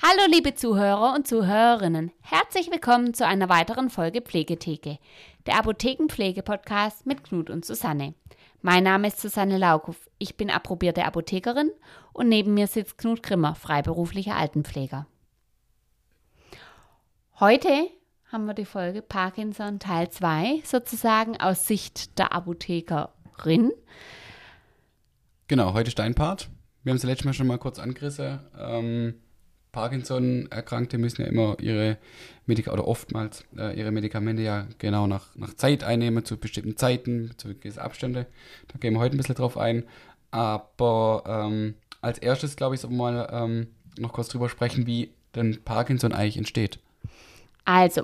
Hallo liebe Zuhörer und Zuhörerinnen, herzlich willkommen zu einer weiteren Folge Pflegetheke, der Apothekenpflege-Podcast mit Knut und Susanne. Mein Name ist Susanne Laukow, ich bin approbierte Apothekerin und neben mir sitzt Knut Grimmer, freiberuflicher Altenpfleger. Heute haben wir die Folge Parkinson Teil 2, sozusagen aus Sicht der Apothekerin. Genau, heute ist dein Part. Wir haben es letztes Mal schon mal kurz angerissen. Ähm, Parkinson-Erkrankte müssen ja immer ihre Medikamente oder oftmals äh, ihre Medikamente ja genau nach, nach Zeit einnehmen, zu bestimmten Zeiten, zu gewissen Abständen. Da gehen wir heute ein bisschen drauf ein. Aber ähm, als erstes, glaube ich, soll man mal ähm, noch kurz drüber sprechen, wie denn Parkinson eigentlich entsteht. Also,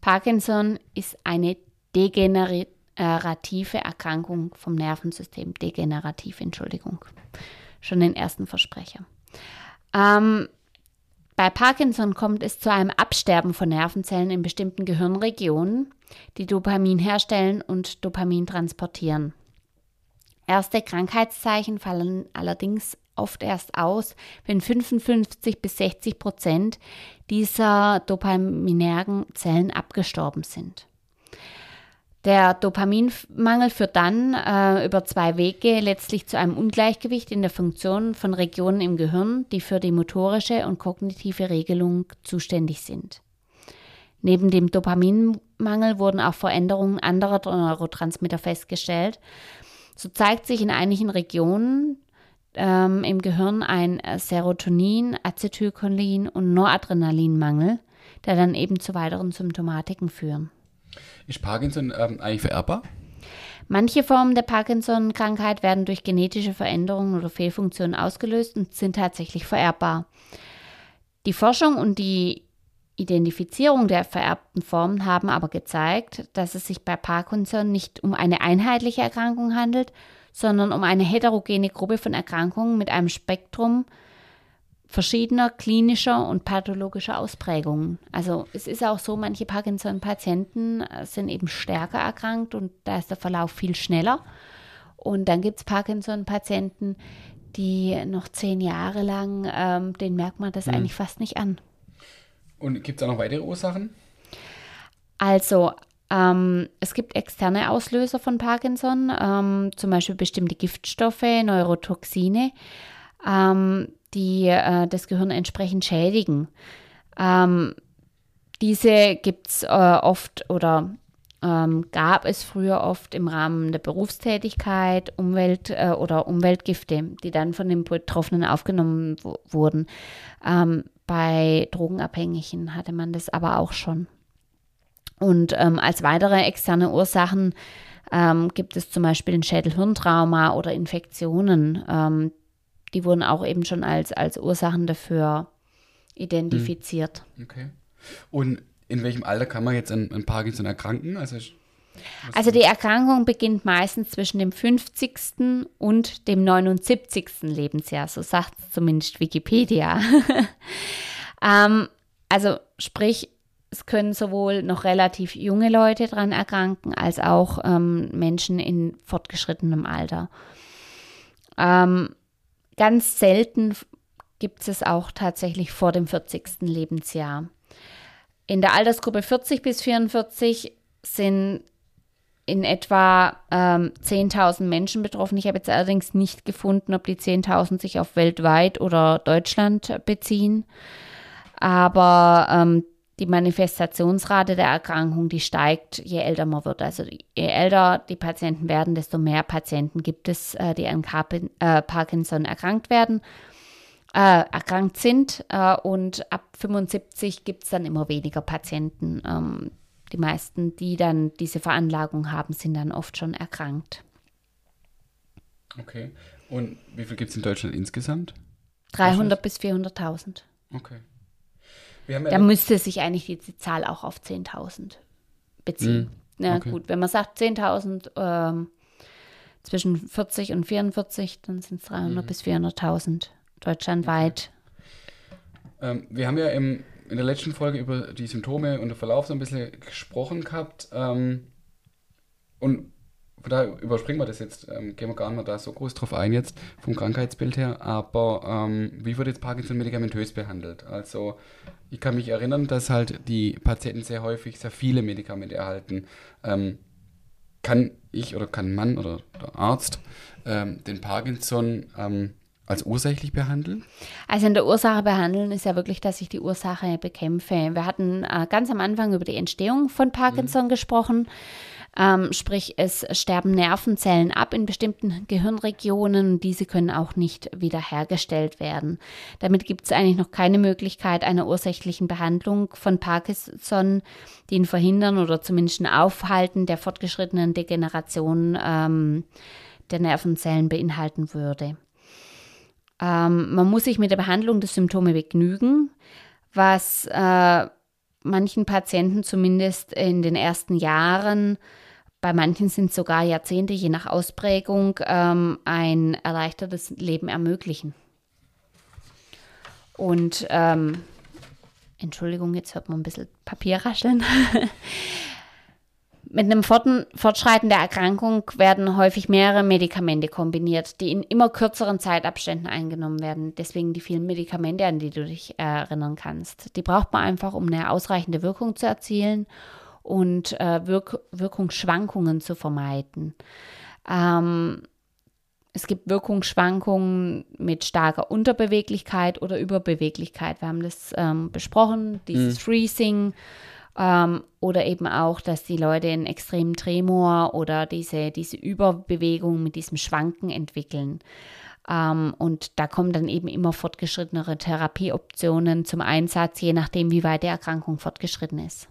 Parkinson ist eine degenerative Erkrankung vom Nervensystem. Degenerativ, Entschuldigung. Schon den ersten Versprecher. Ähm, bei Parkinson kommt es zu einem Absterben von Nervenzellen in bestimmten Gehirnregionen, die Dopamin herstellen und Dopamin transportieren. Erste Krankheitszeichen fallen allerdings oft erst aus, wenn 55 bis 60 Prozent dieser dopaminergen Zellen abgestorben sind. Der Dopaminmangel führt dann äh, über zwei Wege letztlich zu einem Ungleichgewicht in der Funktion von Regionen im Gehirn, die für die motorische und kognitive Regelung zuständig sind. Neben dem Dopaminmangel wurden auch Veränderungen anderer Neurotransmitter festgestellt. So zeigt sich in einigen Regionen ähm, im Gehirn ein Serotonin, Acetylcholin und Noradrenalinmangel, der dann eben zu weiteren Symptomatiken führen. Ist Parkinson ähm, eigentlich vererbbar? Manche Formen der Parkinson-Krankheit werden durch genetische Veränderungen oder Fehlfunktionen ausgelöst und sind tatsächlich vererbbar. Die Forschung und die Identifizierung der vererbten Formen haben aber gezeigt, dass es sich bei Parkinson nicht um eine einheitliche Erkrankung handelt, sondern um eine heterogene Gruppe von Erkrankungen mit einem Spektrum verschiedener klinischer und pathologischer Ausprägungen. Also es ist auch so, manche Parkinson-Patienten äh, sind eben stärker erkrankt und da ist der Verlauf viel schneller. Und dann gibt es Parkinson-Patienten, die noch zehn Jahre lang, ähm, den merkt man das mhm. eigentlich fast nicht an. Und gibt es da noch weitere Ursachen? Also ähm, es gibt externe Auslöser von Parkinson, ähm, zum Beispiel bestimmte Giftstoffe, Neurotoxine. Ähm, die äh, das Gehirn entsprechend schädigen. Ähm, diese gibt es äh, oft oder ähm, gab es früher oft im Rahmen der Berufstätigkeit Umwelt äh, oder Umweltgifte, die dann von den Betroffenen aufgenommen wurden. Ähm, bei Drogenabhängigen hatte man das aber auch schon. Und ähm, als weitere externe Ursachen ähm, gibt es zum Beispiel ein Schädelhirntrauma oder Infektionen, ähm, die wurden auch eben schon als, als Ursachen dafür identifiziert. Hm. Okay. Und in welchem Alter kann man jetzt an, an Parkinson erkranken? Also, also die Erkrankung beginnt meistens zwischen dem 50. und dem 79. Lebensjahr, so sagt es zumindest Wikipedia. ähm, also sprich, es können sowohl noch relativ junge Leute dran erkranken, als auch ähm, Menschen in fortgeschrittenem Alter. Ähm, Ganz selten gibt es auch tatsächlich vor dem 40. Lebensjahr. In der Altersgruppe 40 bis 44 sind in etwa ähm, 10.000 Menschen betroffen. Ich habe jetzt allerdings nicht gefunden, ob die 10.000 sich auf weltweit oder Deutschland beziehen. Aber ähm, die Manifestationsrate der Erkrankung, die steigt, je älter man wird. Also je älter die Patienten werden, desto mehr Patienten gibt es, äh, die an äh, Parkinson erkrankt werden, äh, erkrankt sind. Äh, und ab 75 gibt es dann immer weniger Patienten. Ähm, die meisten, die dann diese Veranlagung haben, sind dann oft schon erkrankt. Okay. Und wie viel gibt es in Deutschland insgesamt? 300 bis 400.000. Okay. Ja da müsste sich eigentlich die, die Zahl auch auf 10.000 beziehen. Mhm. Ja, okay. gut, wenn man sagt 10.000 ähm, zwischen 40 und 44, dann sind es 300 mhm. bis 400.000 deutschlandweit. Okay. Ähm, wir haben ja im, in der letzten Folge über die Symptome und den Verlauf so ein bisschen gesprochen gehabt. Ähm, und von daher überspringen wir das jetzt, ähm, gehen wir gar nicht mehr da so groß drauf ein jetzt vom Krankheitsbild her, aber ähm, wie wird jetzt Parkinson medikamentös behandelt? Also ich kann mich erinnern, dass halt die Patienten sehr häufig sehr viele Medikamente erhalten. Ähm, kann ich oder kann man oder der Arzt ähm, den Parkinson ähm, als ursächlich behandeln? Also in der Ursache behandeln ist ja wirklich, dass ich die Ursache bekämpfe. Wir hatten äh, ganz am Anfang über die Entstehung von Parkinson mhm. gesprochen. Ähm, sprich, es sterben Nervenzellen ab in bestimmten Gehirnregionen und diese können auch nicht wiederhergestellt werden. Damit gibt es eigentlich noch keine Möglichkeit einer ursächlichen Behandlung von Parkinson, die ihn verhindern oder zumindest ein Aufhalten der fortgeschrittenen Degeneration ähm, der Nervenzellen beinhalten würde. Ähm, man muss sich mit der Behandlung der Symptome begnügen, was äh, manchen Patienten zumindest in den ersten Jahren, bei manchen sind sogar Jahrzehnte, je nach Ausprägung, ähm, ein erleichtertes Leben ermöglichen. Und ähm, Entschuldigung, jetzt hört man ein bisschen Papier rascheln. Mit einem Fortschreiten der Erkrankung werden häufig mehrere Medikamente kombiniert, die in immer kürzeren Zeitabständen eingenommen werden. Deswegen die vielen Medikamente, an die du dich erinnern kannst. Die braucht man einfach, um eine ausreichende Wirkung zu erzielen und äh, Wirk Wirkungsschwankungen zu vermeiden. Ähm, es gibt Wirkungsschwankungen mit starker Unterbeweglichkeit oder Überbeweglichkeit. Wir haben das ähm, besprochen, dieses mhm. Freezing ähm, oder eben auch, dass die Leute einen extremen Tremor oder diese, diese Überbewegung mit diesem Schwanken entwickeln. Ähm, und da kommen dann eben immer fortgeschrittenere Therapieoptionen zum Einsatz, je nachdem, wie weit die Erkrankung fortgeschritten ist.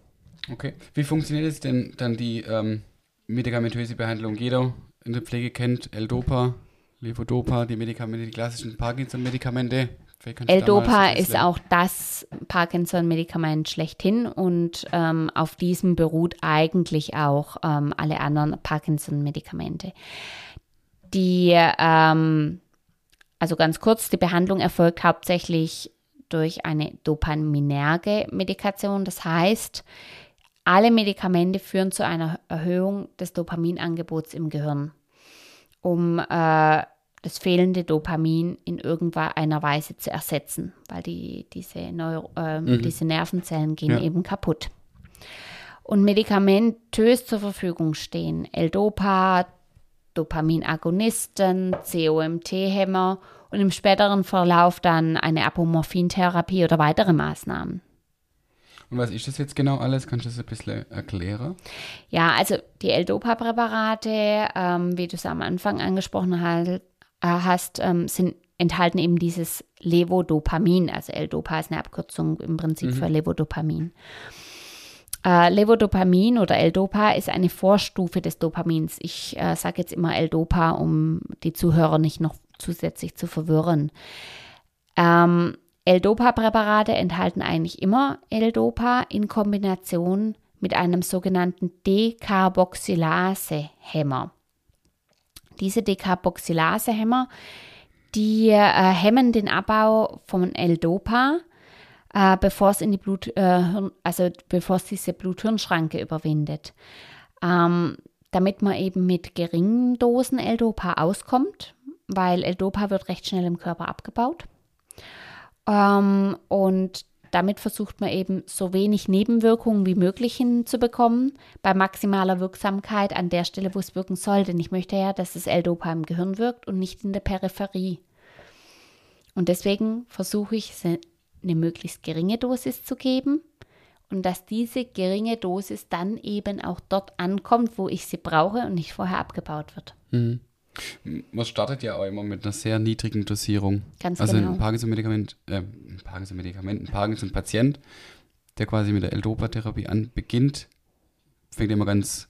Okay. Wie funktioniert es denn dann die ähm, medikamentöse Behandlung? Jeder in der Pflege kennt L-Dopa, Levodopa, die Medikamente, die klassischen Parkinson-Medikamente. L-Dopa ist auch das Parkinson-Medikament schlechthin und ähm, auf diesem beruht eigentlich auch ähm, alle anderen Parkinson-Medikamente. Die, ähm, also ganz kurz, die Behandlung erfolgt hauptsächlich durch eine dopaminerge Medikation. Das heißt, alle Medikamente führen zu einer Erhöhung des Dopaminangebots im Gehirn, um äh, das fehlende Dopamin in irgendeiner Weise zu ersetzen, weil die, diese, Neuro, äh, mhm. diese Nervenzellen gehen ja. eben kaputt. Und medikamentös zur Verfügung stehen L-Dopa, Dopaminagonisten, COMT-Hämmer und im späteren Verlauf dann eine Apomorphintherapie oder weitere Maßnahmen. Und was ist das jetzt genau alles? Kannst du das ein bisschen erklären? Ja, also die L-Dopa-Präparate, ähm, wie du es am Anfang angesprochen hast, hast, ähm, sind, enthalten eben dieses Levodopamin. Also L-Dopa ist eine Abkürzung im Prinzip mhm. für Levodopamin. Äh, Levodopamin oder L-Dopa ist eine Vorstufe des Dopamins. Ich äh, sage jetzt immer L-Dopa, um die Zuhörer nicht noch zusätzlich zu verwirren. Ähm, L-Dopa-Präparate enthalten eigentlich immer L-Dopa in Kombination mit einem sogenannten Decarboxylase-Hämmer. Diese Decarboxylase-Hämmer, die äh, hemmen den Abbau von L-Dopa, äh, bevor es in die Blut, äh, also bevor es diese Blut-Hirn-Schranke überwindet. Ähm, damit man eben mit geringen Dosen L-Dopa auskommt, weil L-Dopa wird recht schnell im Körper abgebaut. Ähm, und damit versucht man eben so wenig Nebenwirkungen wie möglich hinzubekommen, bei maximaler Wirksamkeit an der Stelle, wo es wirken soll. Denn ich möchte ja, dass das L-Dopa im Gehirn wirkt und nicht in der Peripherie. Und deswegen versuche ich, eine möglichst geringe Dosis zu geben und dass diese geringe Dosis dann eben auch dort ankommt, wo ich sie brauche und nicht vorher abgebaut wird. Mhm. Man startet ja auch immer mit einer sehr niedrigen Dosierung. Ganz also genau. ein Parkinson-Medikament, äh, ein Parkinson-Medikament, ein Parkinson-Patient, der quasi mit der L-Dopa-Therapie an beginnt, fängt immer ganz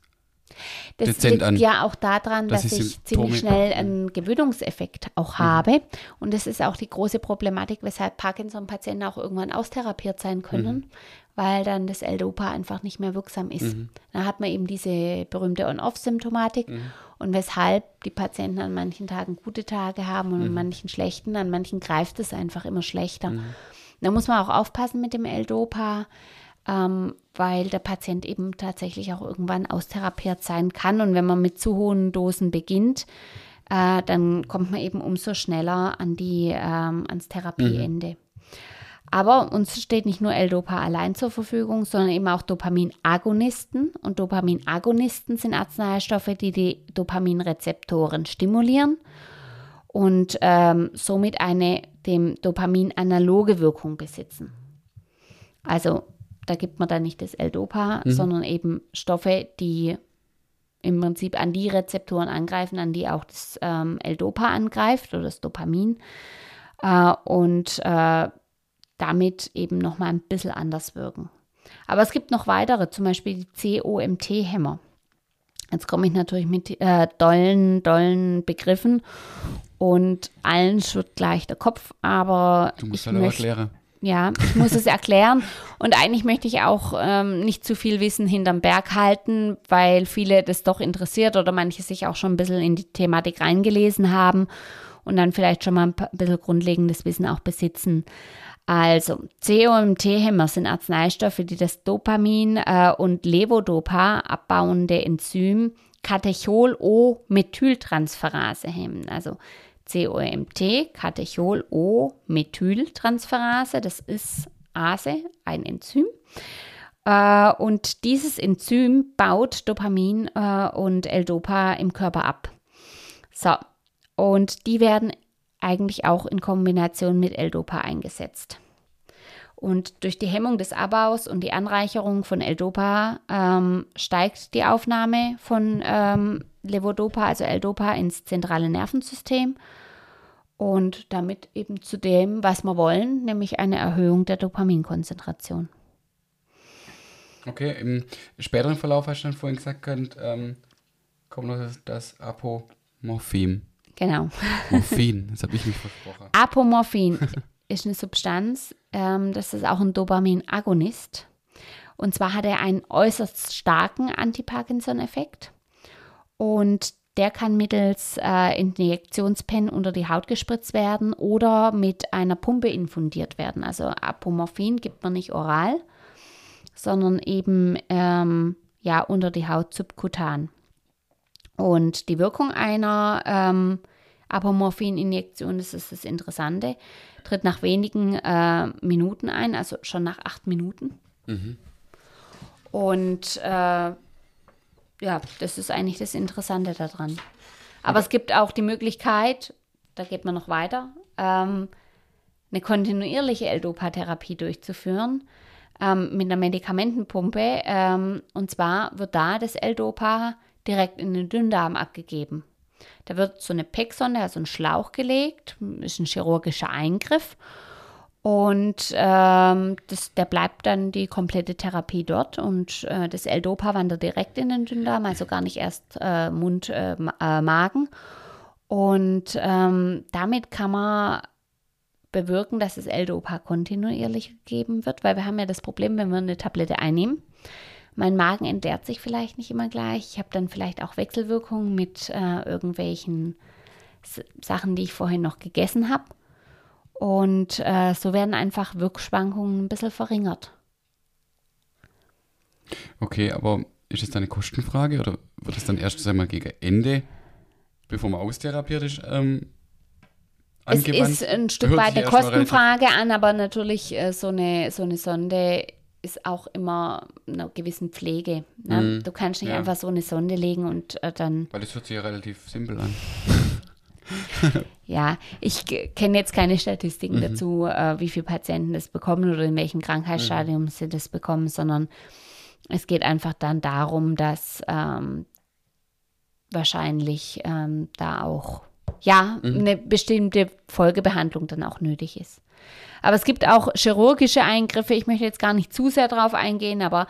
das dezent liegt an. ja auch daran, dass, dass ich Symptome ziemlich schnell einen Gewöhnungseffekt auch mhm. habe. Und das ist auch die große Problematik, weshalb Parkinson-Patienten auch irgendwann austherapiert sein können, mhm. Weil dann das L-Dopa einfach nicht mehr wirksam ist. Mhm. Dann hat man eben diese berühmte On-Off-Symptomatik. Mhm und weshalb die Patienten an manchen Tagen gute Tage haben und mhm. an manchen schlechten, an manchen greift es einfach immer schlechter. Mhm. Da muss man auch aufpassen mit dem L-Dopa. ähm, weil der Patient eben tatsächlich auch irgendwann austherapiert sein kann. Und wenn man mit zu hohen Dosen beginnt, äh, dann kommt man eben umso schneller an die, ähm, ans Therapieende. Aber uns steht nicht nur L-Dopa allein zur Verfügung, sondern eben auch Dopaminagonisten. Und Dopaminagonisten sind Arzneistoffe, die die Dopaminrezeptoren stimulieren und ähm, somit eine dem Dopamin analoge Wirkung besitzen. Also da gibt man dann nicht das L-Dopa, mhm. sondern eben Stoffe, die im Prinzip an die Rezeptoren angreifen, an die auch das ähm, L-Dopa angreift oder das Dopamin. Äh, und äh, damit eben nochmal ein bisschen anders wirken. Aber es gibt noch weitere, zum Beispiel die COMT-Hämmer. Jetzt komme ich natürlich mit äh, dollen, dollen Begriffen und allen schürt gleich der Kopf, aber du musst ich halt möchte, erklären. Ja, ich muss es erklären und eigentlich möchte ich auch ähm, nicht zu viel Wissen hinterm Berg halten, weil viele das doch interessiert oder manche sich auch schon ein bisschen in die Thematik reingelesen haben und dann vielleicht schon mal ein bisschen grundlegendes Wissen auch besitzen. Also, COMT-Hämmer sind Arzneistoffe, die das Dopamin äh, und Levodopa abbauende Enzym Katechol-O-Methyltransferase hemmen. Also COMT, Katechol-O-Methyltransferase, das ist ASE, ein Enzym. Äh, und dieses Enzym baut Dopamin äh, und L-Dopa im Körper ab. So, und die werden eigentlich auch in Kombination mit L-Dopa eingesetzt. Und durch die Hemmung des Abbaus und die Anreicherung von L-Dopa ähm, steigt die Aufnahme von ähm, Levodopa, also L-Dopa, ins zentrale Nervensystem und damit eben zu dem, was wir wollen, nämlich eine Erhöhung der Dopaminkonzentration. Okay, im späteren Verlauf hast du dann vorhin gesagt, könnt, ähm, kommt noch das, Apomorphin. Genau. Morphin, das habe ich nicht versprochen. Apomorphin ist eine Substanz, ähm, das ist auch ein Dopaminagonist. Und zwar hat er einen äußerst starken Anti-Parkinson-Effekt. Und der kann mittels äh, Injektionspen unter die Haut gespritzt werden oder mit einer Pumpe infundiert werden. Also Apomorphin gibt man nicht oral, sondern eben ähm, ja unter die Haut subkutan. Und die Wirkung einer ähm, Apomorphin-Injektion, das ist das Interessante, tritt nach wenigen äh, Minuten ein, also schon nach acht Minuten. Mhm. Und äh, ja, das ist eigentlich das Interessante daran. Aber es gibt auch die Möglichkeit, da geht man noch weiter, ähm, eine kontinuierliche L-Dopa-Therapie durchzuführen ähm, mit einer Medikamentenpumpe. Ähm, und zwar wird da das L-Dopa direkt in den Dünndarm abgegeben. Da wird so eine Pecksonde, also ein Schlauch gelegt, ist ein chirurgischer Eingriff und ähm, das, der bleibt dann die komplette Therapie dort und äh, das L-Dopa wandert direkt in den Dünndarm, also gar nicht erst äh, Mund, äh, äh, Magen. Und ähm, damit kann man bewirken, dass das L-Dopa kontinuierlich gegeben wird, weil wir haben ja das Problem, wenn wir eine Tablette einnehmen, mein Magen entleert sich vielleicht nicht immer gleich. Ich habe dann vielleicht auch Wechselwirkungen mit äh, irgendwelchen Sachen, die ich vorhin noch gegessen habe. Und äh, so werden einfach Wirkschwankungen ein bisschen verringert. Okay, aber ist es dann eine Kostenfrage oder wird es dann erst einmal gegen Ende, bevor man austherapiert ist, ähm, angewandt? Es ist ein Stück weit eine Kostenfrage an, aber natürlich äh, so, eine, so eine Sonde ist auch immer einer gewissen Pflege. Ne? Mm, du kannst nicht ja. einfach so eine Sonde legen und äh, dann. Weil das hört sich ja relativ simpel an. ja, ich kenne jetzt keine Statistiken mhm. dazu, äh, wie viele Patienten das bekommen oder in welchem Krankheitsstadium mhm. sie das bekommen, sondern es geht einfach dann darum, dass ähm, wahrscheinlich ähm, da auch ja mhm. eine bestimmte Folgebehandlung dann auch nötig ist. Aber es gibt auch chirurgische Eingriffe. Ich möchte jetzt gar nicht zu sehr drauf eingehen, aber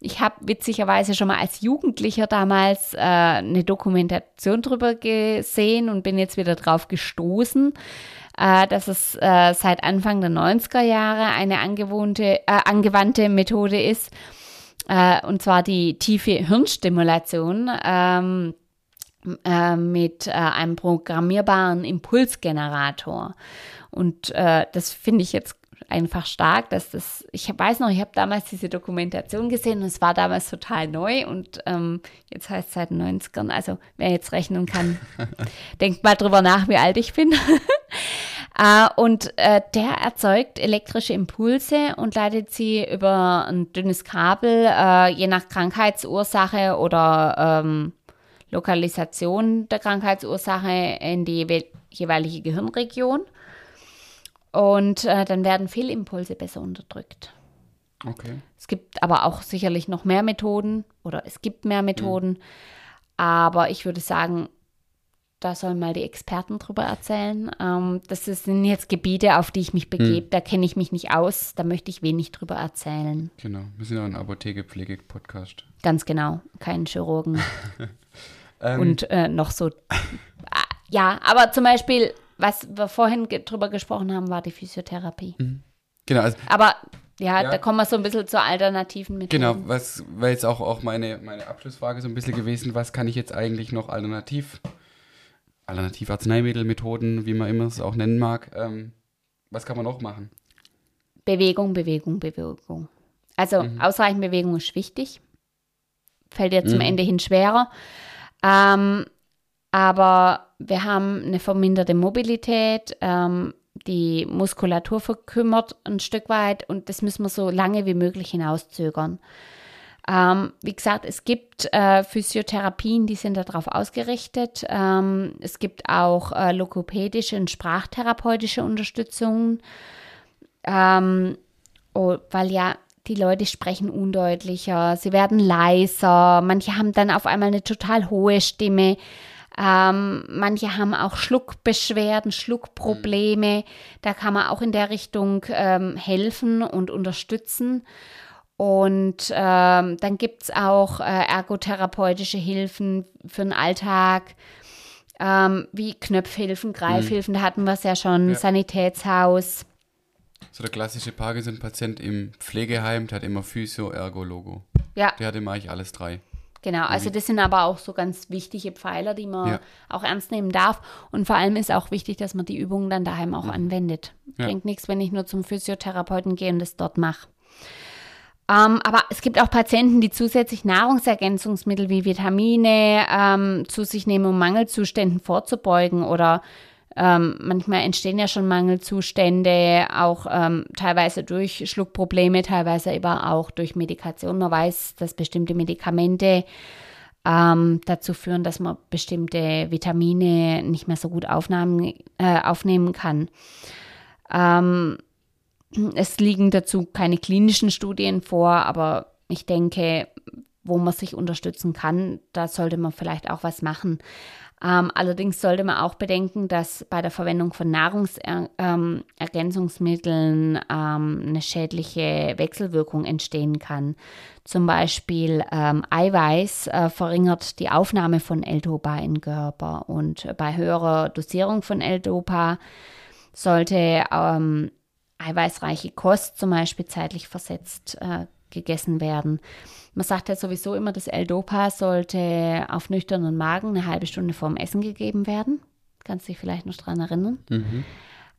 ich habe witzigerweise schon mal als Jugendlicher damals äh, eine Dokumentation drüber gesehen und bin jetzt wieder drauf gestoßen, äh, dass es äh, seit Anfang der 90er Jahre eine angewohnte, äh, angewandte Methode ist, äh, und zwar die tiefe Hirnstimulation. Ähm, äh, mit einem programmierbaren Impulsgenerator. Und das finde ich jetzt einfach stark, dass das, ich weiß noch, ich habe damals diese Dokumentation gesehen und es war damals total neu und ähm, jetzt heißt es seit den 90ern, also wer jetzt rechnen kann, denkt mal drüber nach, wie alt ich bin. äh, und äh, der erzeugt elektrische Impulse und leitet sie über ein dünnes Kabel, äh, je nach Krankheitsursache oder ähm, Lokalisation der Krankheitsursache in die jeweilige Gehirnregion. Und äh, dann werden Fehlimpulse besser unterdrückt. Okay. Es gibt aber auch sicherlich noch mehr Methoden oder es gibt mehr Methoden. Mhm. Aber ich würde sagen, da sollen mal die Experten drüber erzählen. Ähm, das sind jetzt Gebiete, auf die ich mich begebe. Mhm. Da kenne ich mich nicht aus. Da möchte ich wenig drüber erzählen. Genau. Wir sind ja ein Apotheke-Pflege-Podcast. Ganz genau. Kein Chirurgen. ähm. Und äh, noch so. Ah, ja, aber zum Beispiel was wir vorhin ge drüber gesprochen haben, war die Physiotherapie. Mhm. Genau. Also, Aber ja, ja, da kommen wir so ein bisschen zur alternativen Methoden. Genau, was wäre jetzt auch, auch meine, meine Abschlussfrage so ein bisschen gewesen, was kann ich jetzt eigentlich noch alternativ, alternativ Arzneimittelmethoden, wie man immer es auch nennen mag, ähm, was kann man noch machen? Bewegung, Bewegung, Bewegung. Also mhm. ausreichend Bewegung ist wichtig. Fällt dir zum mhm. Ende hin schwerer. Ähm, aber wir haben eine verminderte Mobilität, ähm, die Muskulatur verkümmert ein Stück weit und das müssen wir so lange wie möglich hinauszögern. Ähm, wie gesagt, es gibt äh, Physiotherapien, die sind darauf ausgerichtet. Ähm, es gibt auch äh, logopädische und sprachtherapeutische Unterstützung, ähm, oh, weil ja die Leute sprechen undeutlicher, sie werden leiser, manche haben dann auf einmal eine total hohe Stimme. Ähm, manche haben auch Schluckbeschwerden, Schluckprobleme. Mhm. Da kann man auch in der Richtung ähm, helfen und unterstützen. Und ähm, dann gibt es auch äh, ergotherapeutische Hilfen für den Alltag, ähm, wie Knöpfhilfen, Greifhilfen, mhm. da hatten wir es ja schon, ja. Sanitätshaus. So der klassische Parkinson-Patient im Pflegeheim, der hat immer Physio, Ergo, Logo. Ja. Der hat immer eigentlich alles drei. Genau, also das sind aber auch so ganz wichtige Pfeiler, die man ja. auch ernst nehmen darf. Und vor allem ist auch wichtig, dass man die Übungen dann daheim auch ja. anwendet. Ja. Bringt nichts, wenn ich nur zum Physiotherapeuten gehe und das dort mache. Ähm, aber es gibt auch Patienten, die zusätzlich Nahrungsergänzungsmittel wie Vitamine ähm, zu sich nehmen, um Mangelzuständen vorzubeugen oder ähm, manchmal entstehen ja schon Mangelzustände, auch ähm, teilweise durch Schluckprobleme, teilweise aber auch durch Medikation. Man weiß, dass bestimmte Medikamente ähm, dazu führen, dass man bestimmte Vitamine nicht mehr so gut aufnahmen, äh, aufnehmen kann. Ähm, es liegen dazu keine klinischen Studien vor, aber ich denke, wo man sich unterstützen kann, da sollte man vielleicht auch was machen. Ähm, allerdings sollte man auch bedenken, dass bei der Verwendung von Nahrungsergänzungsmitteln ähm, ähm, eine schädliche Wechselwirkung entstehen kann. Zum Beispiel ähm, Eiweiß äh, verringert die Aufnahme von L-Dopa in Körper und bei höherer Dosierung von L-Dopa sollte ähm, eiweißreiche Kost zum Beispiel zeitlich versetzt äh, gegessen werden. Man sagt ja sowieso immer, das L-Dopa sollte auf nüchternen Magen eine halbe Stunde vorm Essen gegeben werden. Kannst dich vielleicht noch daran erinnern. Mhm.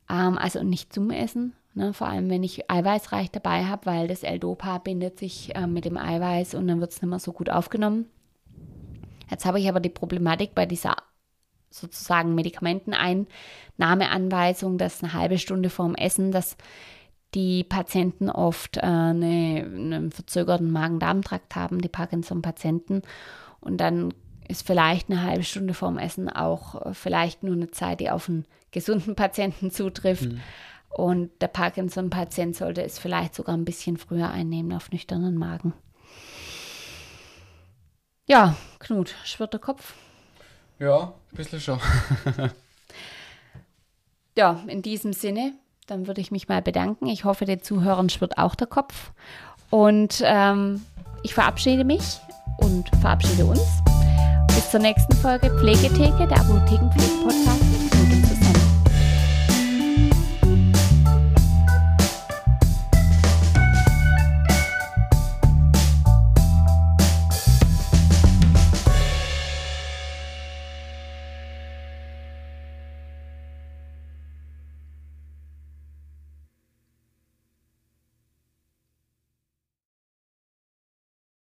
Ähm, also nicht zum Essen. Ne? Vor allem, wenn ich eiweißreich dabei habe, weil das L-Dopa bindet sich äh, mit dem Eiweiß und dann wird es nicht mehr so gut aufgenommen. Jetzt habe ich aber die Problematik bei dieser sozusagen Medikamenteneinnahmeanweisung, dass eine halbe Stunde vorm Essen, dass die Patienten oft äh, eine, einen verzögerten Magen-Darm-Trakt haben, die Parkinson-Patienten. Und dann ist vielleicht eine halbe Stunde vorm Essen auch äh, vielleicht nur eine Zeit, die auf einen gesunden Patienten zutrifft. Mhm. Und der Parkinson-Patient sollte es vielleicht sogar ein bisschen früher einnehmen auf nüchternen Magen. Ja, Knut, schwirrt der Kopf? Ja, ein bisschen schon. ja, in diesem Sinne dann würde ich mich mal bedanken. Ich hoffe, den Zuhörern schwirrt auch der Kopf. Und ähm, ich verabschiede mich und verabschiede uns. Bis zur nächsten Folge Pflegetheke, der Apothekenpflege-Podcast.